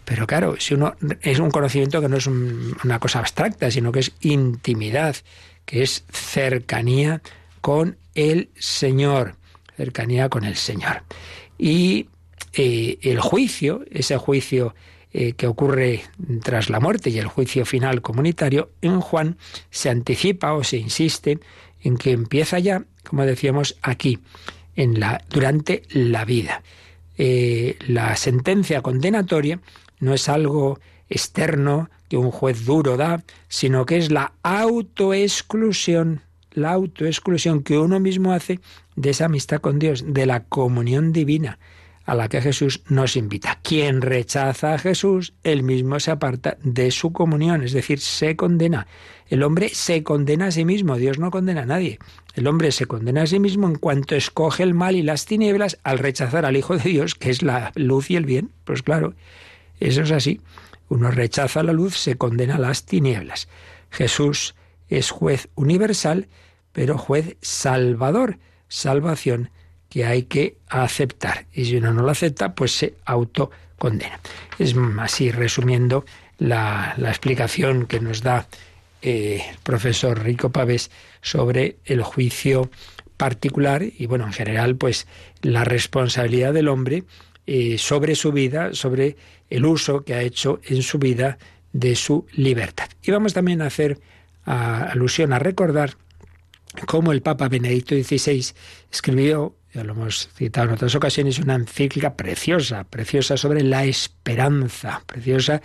Pero claro, si uno es un conocimiento que no es una cosa abstracta, sino que es intimidad, que es cercanía con el Señor, cercanía con el Señor. Y eh, el juicio, ese juicio eh, que ocurre tras la muerte y el juicio final comunitario, en Juan se anticipa o se insiste en que empieza ya, como decíamos aquí, en la, durante la vida. Eh, la sentencia condenatoria no es algo externo que un juez duro da, sino que es la autoexclusión, la autoexclusión que uno mismo hace de esa amistad con Dios, de la comunión divina a la que Jesús nos invita. Quien rechaza a Jesús, él mismo se aparta de su comunión, es decir, se condena. El hombre se condena a sí mismo, Dios no condena a nadie. El hombre se condena a sí mismo en cuanto escoge el mal y las tinieblas al rechazar al Hijo de Dios, que es la luz y el bien. Pues claro, eso es así. Uno rechaza la luz, se condena a las tinieblas. Jesús es juez universal, pero juez salvador, salvación que hay que aceptar. Y si uno no lo acepta, pues se autocondena. Es así, resumiendo la, explicación que nos da eh, el profesor Rico Pavés sobre el juicio particular y, bueno, en general, pues la responsabilidad del hombre eh, sobre su vida, sobre el uso que ha hecho en su vida de su libertad. Y vamos también a hacer alusión a recordar cómo el Papa Benedicto XVI escribió ya lo hemos citado en otras ocasiones, una encíclica preciosa, preciosa sobre la esperanza, preciosa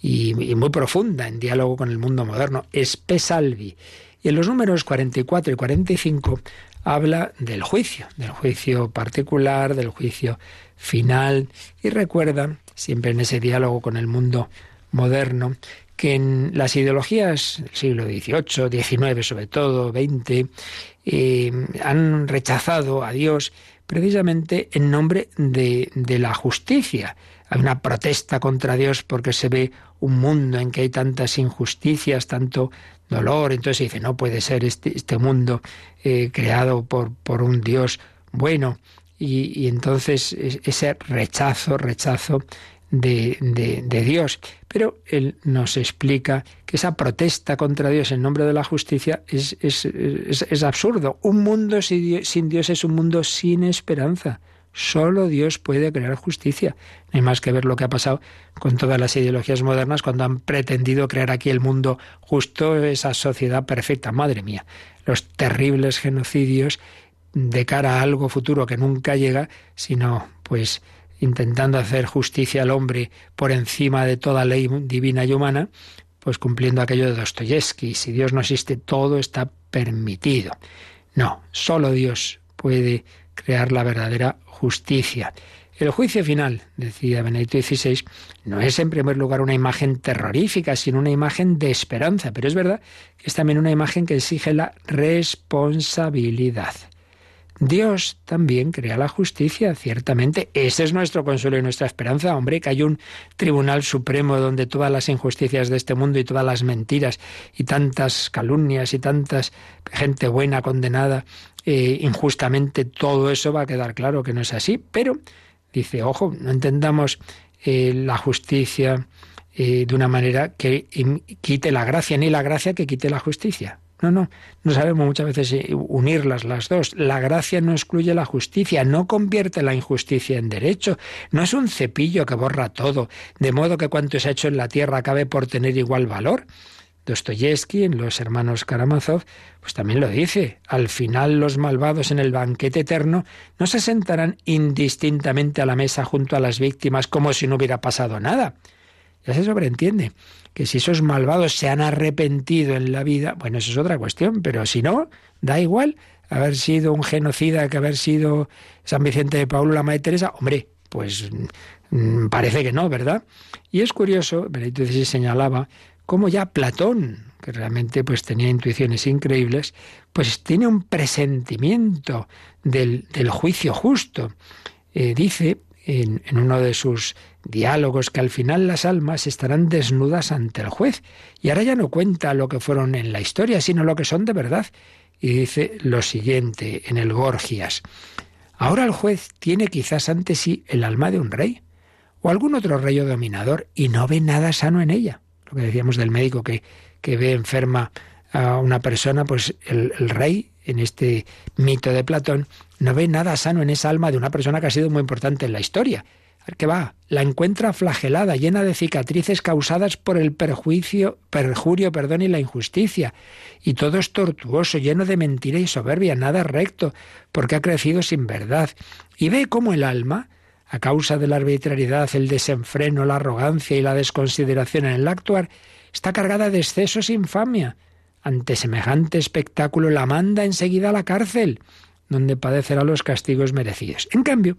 y, muy profunda en diálogo con el mundo moderno, Espesalvi. Y en los números 44 y 45 habla del juicio, del juicio particular, del juicio final, y recuerda, siempre en ese diálogo con el mundo moderno, que en las ideologías del siglo XVIII, XIX sobre todo, XX, eh, han rechazado a Dios precisamente en nombre de, la justicia. Hay una protesta contra Dios porque se ve un mundo en que hay tantas injusticias, tanto dolor. Entonces se dice, no puede ser este, este mundo eh, creado por, un Dios bueno. Y, entonces ese rechazo, rechazo de, de, Dios. Pero él nos explica que esa protesta contra Dios en nombre de la justicia es, es, es, absurdo. Un mundo sin Dios es un mundo sin esperanza. Solo Dios puede crear justicia. No hay más que ver lo que ha pasado con todas las ideologías modernas cuando han pretendido crear aquí el mundo justo, esa sociedad perfecta. Madre mía, los terribles genocidios de cara a algo futuro que nunca llega, sino pues intentando hacer justicia al hombre por encima de toda ley divina y humana, pues cumpliendo aquello de Dostoyevsky, si Dios no existe, todo está permitido. No, solo Dios puede crear la verdadera justicia. El juicio final, decía Benedicto XVI, no es en primer lugar una imagen terrorífica, sino una imagen de esperanza, pero es verdad que es también una imagen que exige la responsabilidad. Dios también crea la justicia, ciertamente. Ese es nuestro consuelo y nuestra esperanza, hombre, que hay un tribunal supremo donde todas las injusticias de este mundo y todas las mentiras y tantas calumnias y tantas gente buena condenada eh, injustamente, todo eso va a quedar claro que no es así. Pero dice, ojo, no entendamos eh, la justicia eh, de una manera que quite la gracia, ni la gracia que quite la justicia. No, no, no sabemos muchas veces unirlas las dos. La gracia no excluye la justicia, no convierte la injusticia en derecho, no es un cepillo que borra todo, de modo que cuanto se ha hecho en la tierra acabe por tener igual valor. Dostoyevsky, en Los Hermanos Karamazov, pues también lo dice. Al final los malvados en el banquete eterno no se sentarán indistintamente a la mesa junto a las víctimas como si no hubiera pasado nada. Ya se sobreentiende que si esos malvados se han arrepentido en la vida, bueno, eso es otra cuestión, pero si no, da igual haber sido un genocida que haber sido San Vicente de Paulo, la Madre Teresa, hombre, pues mm, parece que no, ¿verdad? Y es curioso, Benedito XVI señalaba cómo ya Platón, que realmente pues tenía intuiciones increíbles, pues tiene un presentimiento del, del juicio justo. Eh, dice en, uno de sus diálogos que al final las almas estarán desnudas ante el juez. Y ahora ya no cuenta lo que fueron en la historia, sino lo que son de verdad. Y dice lo siguiente en el Gorgias. Ahora el juez tiene quizás ante sí el alma de un rey o algún otro rey o dominador y no ve nada sano en ella. Lo que decíamos del médico que, que ve enferma a una persona, pues el rey, en este mito de Platón, no ve nada sano en esa alma de una persona que ha sido muy importante en la historia que va, la encuentra flagelada, llena de cicatrices causadas por el perjuicio, perjurio, perdón, y la injusticia. Y todo es tortuoso, lleno de mentira y soberbia, nada recto, porque ha crecido sin verdad. Y ve cómo el alma, a causa de la arbitrariedad, el desenfreno, la arrogancia y la desconsideración en el actuar, está cargada de excesos e infamia. Ante semejante espectáculo la manda enseguida a la cárcel, donde padecerá los castigos merecidos. En cambio,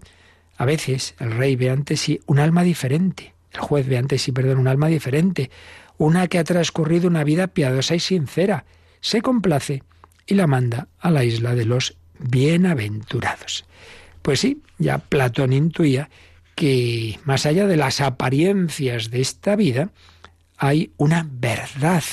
a veces el rey ve ante sí un alma diferente, el juez ve ante sí, perdón, un alma diferente, una que ha transcurrido una vida piadosa y sincera, se complace y la manda a la isla de los bienaventurados. Pues sí, ya Platón intuía que más allá de las apariencias de esta vida, hay una verdad,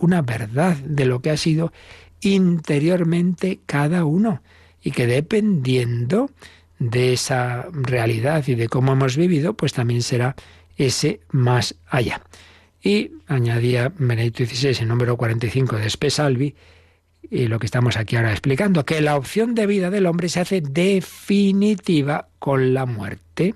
una verdad de lo que ha sido interiormente cada uno y que dependiendo de esa realidad y de cómo hemos vivido, pues también será ese más allá. Y añadía Benedicto XVI en número 45 de Spesalvi, y lo que estamos aquí ahora explicando, que la opción de vida del hombre se hace definitiva con la muerte.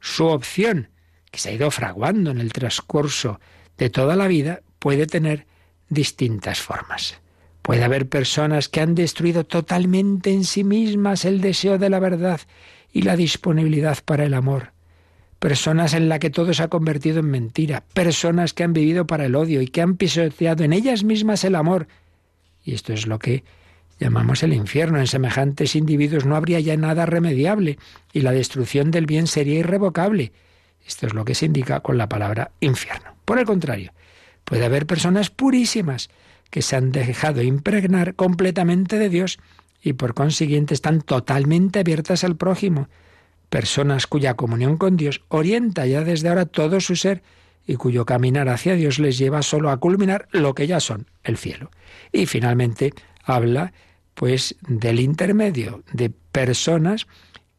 Su opción, que se ha ido fraguando en el transcurso de toda la vida, puede tener distintas formas. Puede haber personas que han destruido totalmente en sí mismas el deseo de la verdad y la disponibilidad para el amor. Personas en las que todo se ha convertido en mentira. Personas que han vivido para el odio y que han pisoteado en ellas mismas el amor. Y esto es lo que llamamos el infierno. En semejantes individuos no habría ya nada remediable y la destrucción del bien sería irrevocable. Esto es lo que se indica con la palabra infierno. Por el contrario, puede haber personas purísimas que se han dejado impregnar completamente de Dios y por consiguiente están totalmente abiertas al prójimo. Personas cuya comunión con Dios orienta ya desde ahora todo su ser y cuyo caminar hacia Dios les lleva solo a culminar lo que ya son, el cielo. Y finalmente habla pues del intermedio, de personas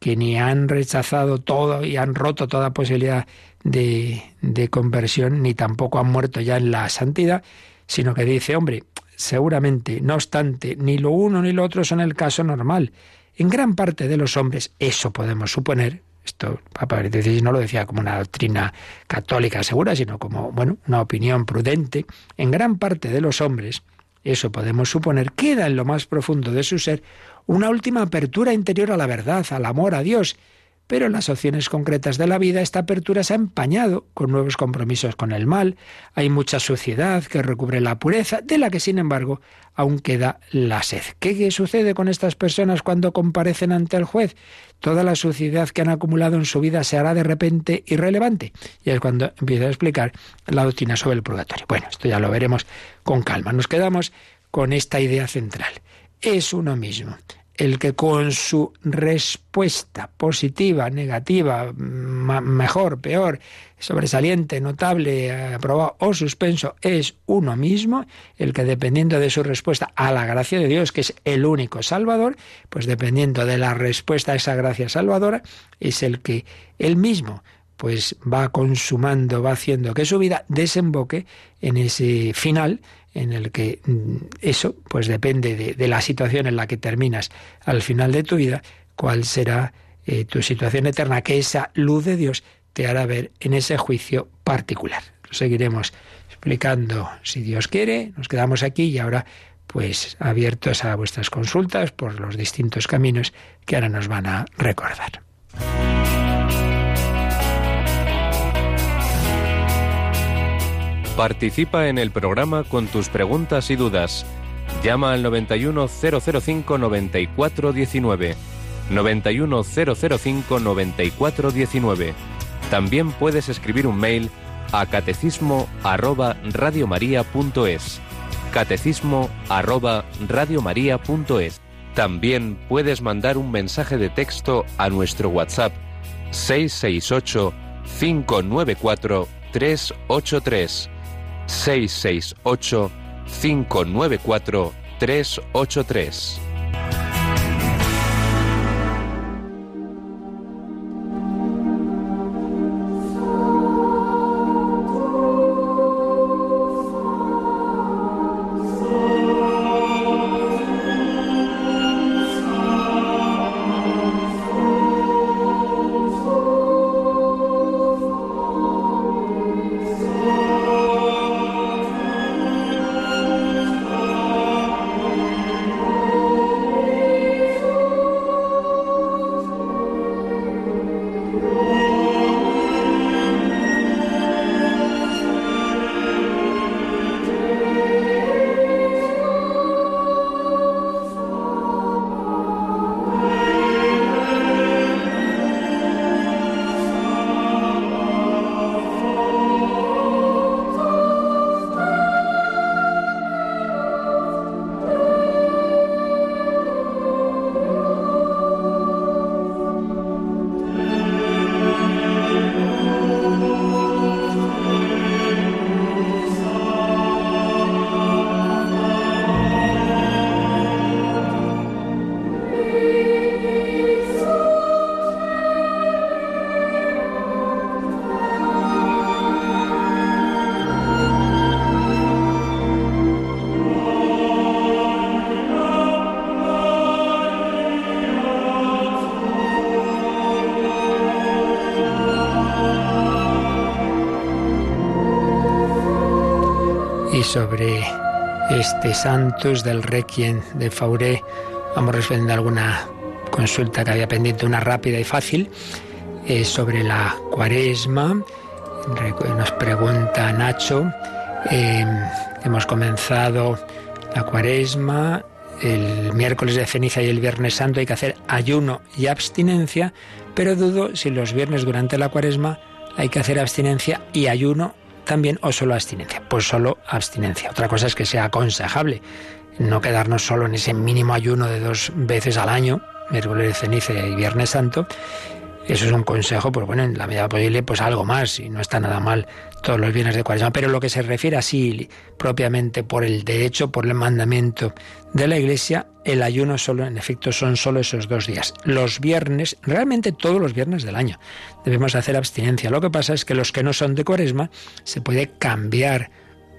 que ni han rechazado todo y han roto toda posibilidad de, de conversión, ni tampoco han muerto ya en la santidad, sino que dice, hombre, seguramente, no obstante, ni lo uno ni lo otro son el caso normal. En gran parte de los hombres, eso podemos suponer, esto Papa XVI no lo decía como una doctrina católica segura, sino como, bueno, una opinión prudente, en gran parte de los hombres, eso podemos suponer, queda en lo más profundo de su ser una última apertura interior a la verdad, al amor a Dios, pero en las opciones concretas de la vida esta apertura se ha empañado con nuevos compromisos con el mal, hay mucha suciedad que recubre la pureza, de la que sin embargo aún queda la sed. ¿Qué sucede con estas personas cuando comparecen ante el juez? Toda la suciedad que han acumulado en su vida se hará de repente irrelevante. Y es cuando empieza a explicar la doctrina sobre el purgatorio. Bueno, esto ya lo veremos con calma. Nos quedamos con esta idea central. Es uno mismo. El que con su respuesta positiva, negativa, mejor, peor, sobresaliente, notable, aprobado o suspenso, es uno mismo, el que dependiendo de su respuesta a la gracia de Dios, que es el único salvador, pues dependiendo de la respuesta a esa gracia salvadora, es el que él mismo pues va consumando, va haciendo que su vida desemboque en ese final en el que mm, eso pues depende de, la situación en la que terminas al final de tu vida, cuál será eh, tu situación eterna, que esa luz de Dios te hará ver en ese juicio particular. Seguiremos explicando si Dios quiere. Nos quedamos aquí y ahora pues abiertos a vuestras consultas por los distintos caminos que ahora nos van a recordar. Participa en el programa con tus preguntas y dudas. Llama al 91005 9419. 91005 9419. También puedes escribir un mail a catecismo arroba radiomaria.es. Catecismo arroba radiomaria.es. También puedes mandar un mensaje de texto a nuestro WhatsApp 668 594 383 668 594 383. Santos del Requiem de Fauré. Vamos respondiendo a alguna consulta que había pendiente, una rápida y fácil, eh, sobre la cuaresma. Nos pregunta Nacho, eh, hemos comenzado la cuaresma, el miércoles de ceniza y el viernes santo hay que hacer ayuno y abstinencia, pero dudo si los viernes durante la cuaresma hay que hacer abstinencia y ayuno también o solo abstinencia? Pues solo abstinencia. Otra cosa es que sea aconsejable no quedarnos solo en ese mínimo ayuno de dos veces al año, miércoles ceniza y viernes santo, eso es un consejo, pues bueno, en la medida posible, pues algo más, y no está nada mal todos los bienes de cuaresma. Pero lo que se refiere así propiamente por el derecho, por el mandamiento de la Iglesia, el ayuno solo, en efecto, son solo esos dos días. Los viernes, realmente todos los viernes del año, debemos hacer abstinencia. Lo que pasa es que los que no son de cuaresma se puede cambiar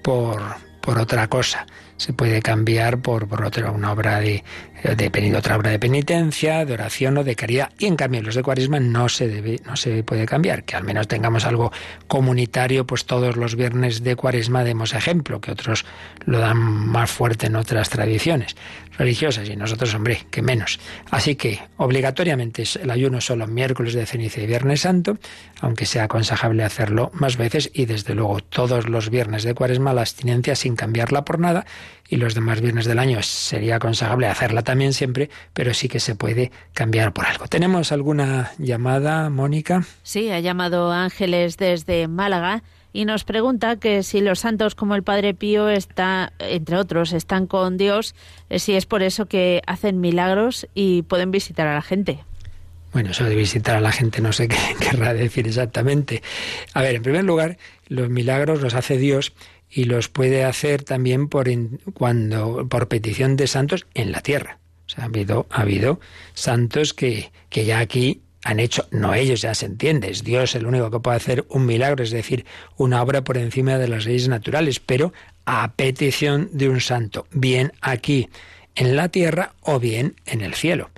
por, por otra cosa se puede cambiar por, por otra, una obra de, de, otra obra de penitencia, de oración o de caridad. Y en cambio, los de cuaresma no se debe, no se puede cambiar. Que al menos tengamos algo comunitario, pues todos los viernes de cuaresma demos ejemplo, que otros lo dan más fuerte en otras tradiciones religiosas y nosotros, hombre, que menos. Así que obligatoriamente el ayuno solo miércoles de ceniza y viernes santo, aunque sea aconsejable hacerlo más veces y desde luego todos los viernes de cuaresma la abstinencia sin cambiarla por nada y los demás viernes del año sería aconsejable hacerla también siempre, pero sí que se puede cambiar por algo. ¿Tenemos alguna llamada, Mónica? Sí, ha llamado Ángeles desde Málaga y nos pregunta que si los santos como el Padre Pío está, entre otros, están con Dios, eh, si es por eso que hacen milagros y pueden visitar a la gente. Bueno, eso de visitar a la gente no sé qué querrá decir exactamente. A ver, en primer lugar, los milagros los hace Dios y los puede hacer también por cuando por petición de santos en la tierra. Ha habido santos que, que ya aquí han hecho, no ellos, ya se entiende, es Dios el único que puede hacer un milagro, es decir, una obra por encima de las leyes naturales, pero a petición de un santo, bien aquí en la tierra o bien en el cielo.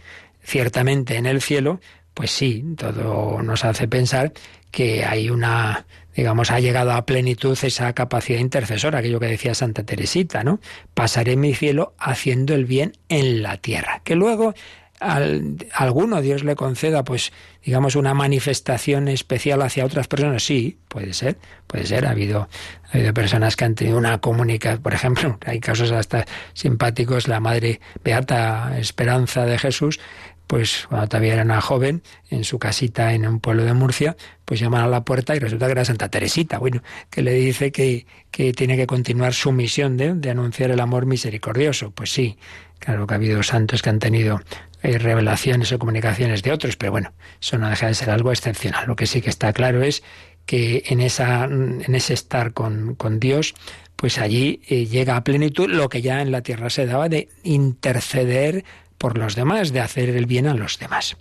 Ciertamente en el cielo, pues sí, todo nos hace pensar que hay una, digamos, ha llegado a plenitud esa capacidad intercesora, aquello que decía Santa Teresita, ¿no? Pasaré mi cielo haciendo el bien en la tierra. Que luego al, alguno Dios le conceda, pues, digamos, una manifestación especial hacia otras personas, sí, puede ser, puede ser. Ha habido, ha habido personas que han tenido una comunicación, por ejemplo, hay casos hasta simpáticos, la madre Beata Esperanza de Jesús, pues cuando todavía era una joven, en su casita en un pueblo de Murcia, pues llaman a la puerta y resulta que era Santa Teresita, bueno, que le dice que, que tiene que continuar su misión de, de anunciar el amor misericordioso. Pues sí, claro que ha habido santos que han tenido eh, revelaciones o comunicaciones de otros, pero bueno, eso no deja de ser algo excepcional. Lo que sí que está claro es que en, esa, en ese estar con, con Dios, pues allí eh, llega a plenitud lo que ya en la tierra se daba de interceder por los demás, de hacer el bien a los demás.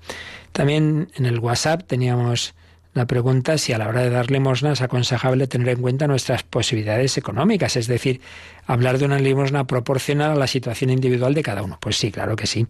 También en el WhatsApp teníamos la pregunta si a la hora de dar limosna es aconsejable tener en cuenta nuestras posibilidades económicas, es decir, hablar de una limosna proporcional a la situación individual de cada uno. Pues sí, claro que sí.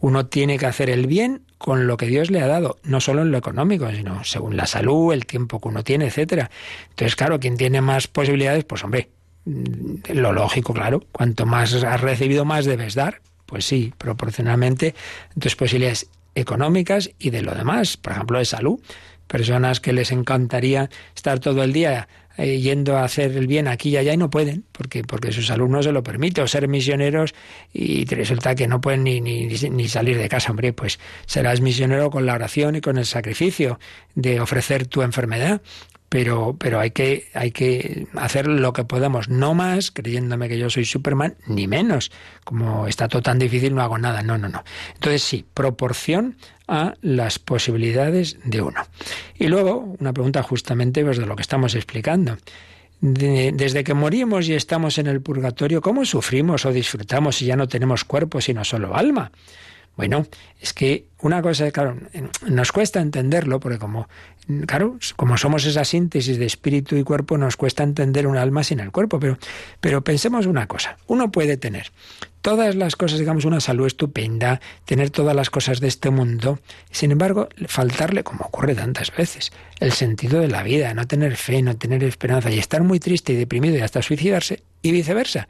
Uno tiene que hacer el bien con lo que Dios le ha dado, no solo en lo económico, sino según la salud, el tiempo que uno tiene, etcétera. Entonces, claro, quien tiene más posibilidades, pues hombre, mm, lo lógico, claro, cuanto más has recibido, más debes dar. Pues sí, proporcionalmente tus posibilidades económicas y de lo demás, por ejemplo, de salud. Personas que les encantaría estar todo el día eh, yendo a hacer el bien aquí y allá y no pueden, porque, porque su salud no se lo permite, o ser misioneros y resulta que no pueden ni, ni, ni salir de casa, hombre, pues serás misionero con la oración y con el sacrificio de ofrecer tu enfermedad pero, pero hay, que, hay que hacer lo que podamos, no más creyéndome que yo soy Superman, ni menos. Como está todo tan difícil, no hago nada. No, no, no. Entonces sí, proporción a las posibilidades de uno. Y luego, una pregunta justamente pues, de lo que estamos explicando. desde que morimos y estamos en el purgatorio, ¿cómo sufrimos o disfrutamos si ya no tenemos cuerpo, sino solo alma? Bueno, es que una cosa, claro, nos cuesta entenderlo, porque como, claro, como somos esa síntesis de espíritu y cuerpo, nos cuesta entender un alma sin el cuerpo, pero, pero pensemos una cosa, uno puede tener todas las cosas, digamos, una salud estupenda, tener todas las cosas de este mundo, sin embargo, faltarle, como ocurre tantas veces, el sentido de la vida, no tener fe, no tener esperanza y estar muy triste y deprimido y hasta suicidarse, y viceversa.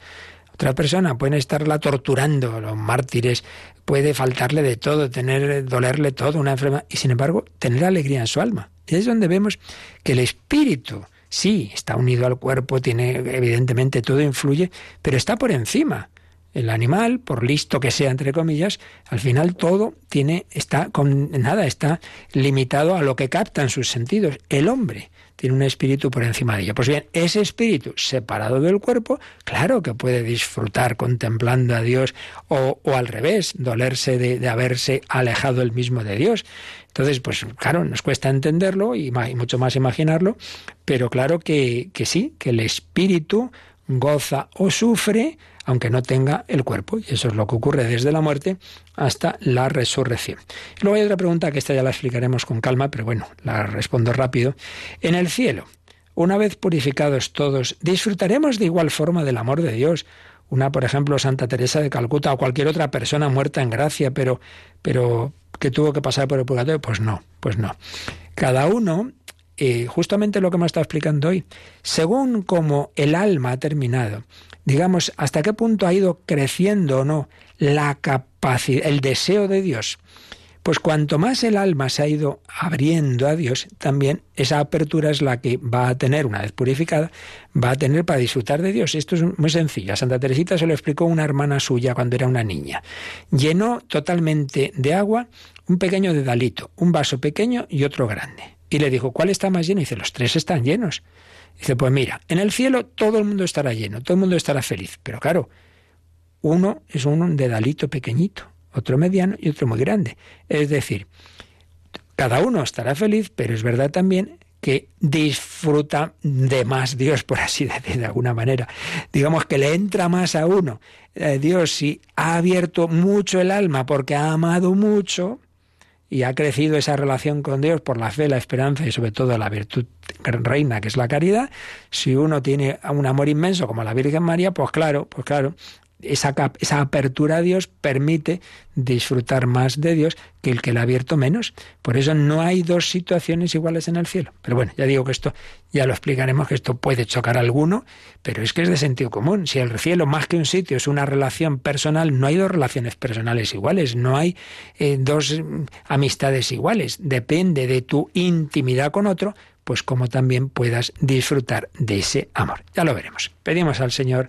Otra persona puede estarla torturando, los mártires, puede faltarle de todo, tener, dolerle todo, una enfermedad, y sin embargo tener alegría en su alma. Y es donde vemos que el espíritu, sí, está unido al cuerpo, tiene, evidentemente todo influye, pero está por encima. El animal, por listo que sea, entre comillas, al final todo tiene, está con nada, está limitado a lo que captan sus sentidos. El hombre tiene un espíritu por encima de ello. Pues bien, ese espíritu separado del cuerpo, claro que puede disfrutar contemplando a Dios o, al revés, dolerse de, haberse alejado el mismo de Dios. Entonces, pues claro, nos cuesta entenderlo y, mucho más imaginarlo, pero claro que, que sí, que el espíritu goza o sufre aunque no tenga el cuerpo. Y eso es lo que ocurre desde la muerte hasta la resurrección. Luego hay otra pregunta que esta ya la explicaremos con calma, pero bueno, la respondo rápido. En el cielo, una vez purificados todos, ¿disfrutaremos de igual forma del amor de Dios? Una, por ejemplo, Santa Teresa de Calcuta o cualquier otra persona muerta en gracia, pero, pero que tuvo que pasar por el purgatorio, pues no, pues no. Cada uno eh, justamente lo que me está explicando hoy, según como el alma ha terminado, digamos, hasta qué punto ha ido creciendo o no la capacidad, el deseo de Dios, pues cuanto más el alma se ha ido abriendo a Dios, también esa apertura es la que va a tener, una vez purificada, va a tener para disfrutar de Dios. Esto es muy sencillo. Santa Teresita se lo explicó una hermana suya cuando era una niña. Llenó totalmente de agua un pequeño dedalito, un vaso pequeño y otro grande. Y le dijo, ¿cuál está más lleno? Y dice, los tres están llenos. Dice, pues mira, en el cielo todo el mundo estará lleno, todo el mundo estará feliz. Pero claro, uno es un dedalito pequeñito, otro mediano y otro muy grande. Es decir, cada uno estará feliz, pero es verdad también que disfruta de más Dios, por así decir, de alguna manera. Digamos que le entra más a uno. Eh, Dios si ha abierto mucho el alma porque ha amado mucho, y ha crecido esa relación con Dios por la fe, la esperanza y sobre todo la virtud reina que es la caridad, si uno tiene un amor inmenso como la Virgen María, pues claro, pues claro, esa, esa, apertura a Dios permite disfrutar más de Dios que el que le ha abierto menos. Por eso no hay dos situaciones iguales en el cielo. Pero bueno, ya digo que esto, ya lo explicaremos, que esto puede chocar a alguno, pero es que es de sentido común. Si el cielo más que un sitio es una relación personal, no hay dos relaciones personales iguales, no hay eh, dos amistades iguales. Depende de tu intimidad con otro, pues como también puedas disfrutar de ese amor. Ya lo veremos. Pedimos al Señor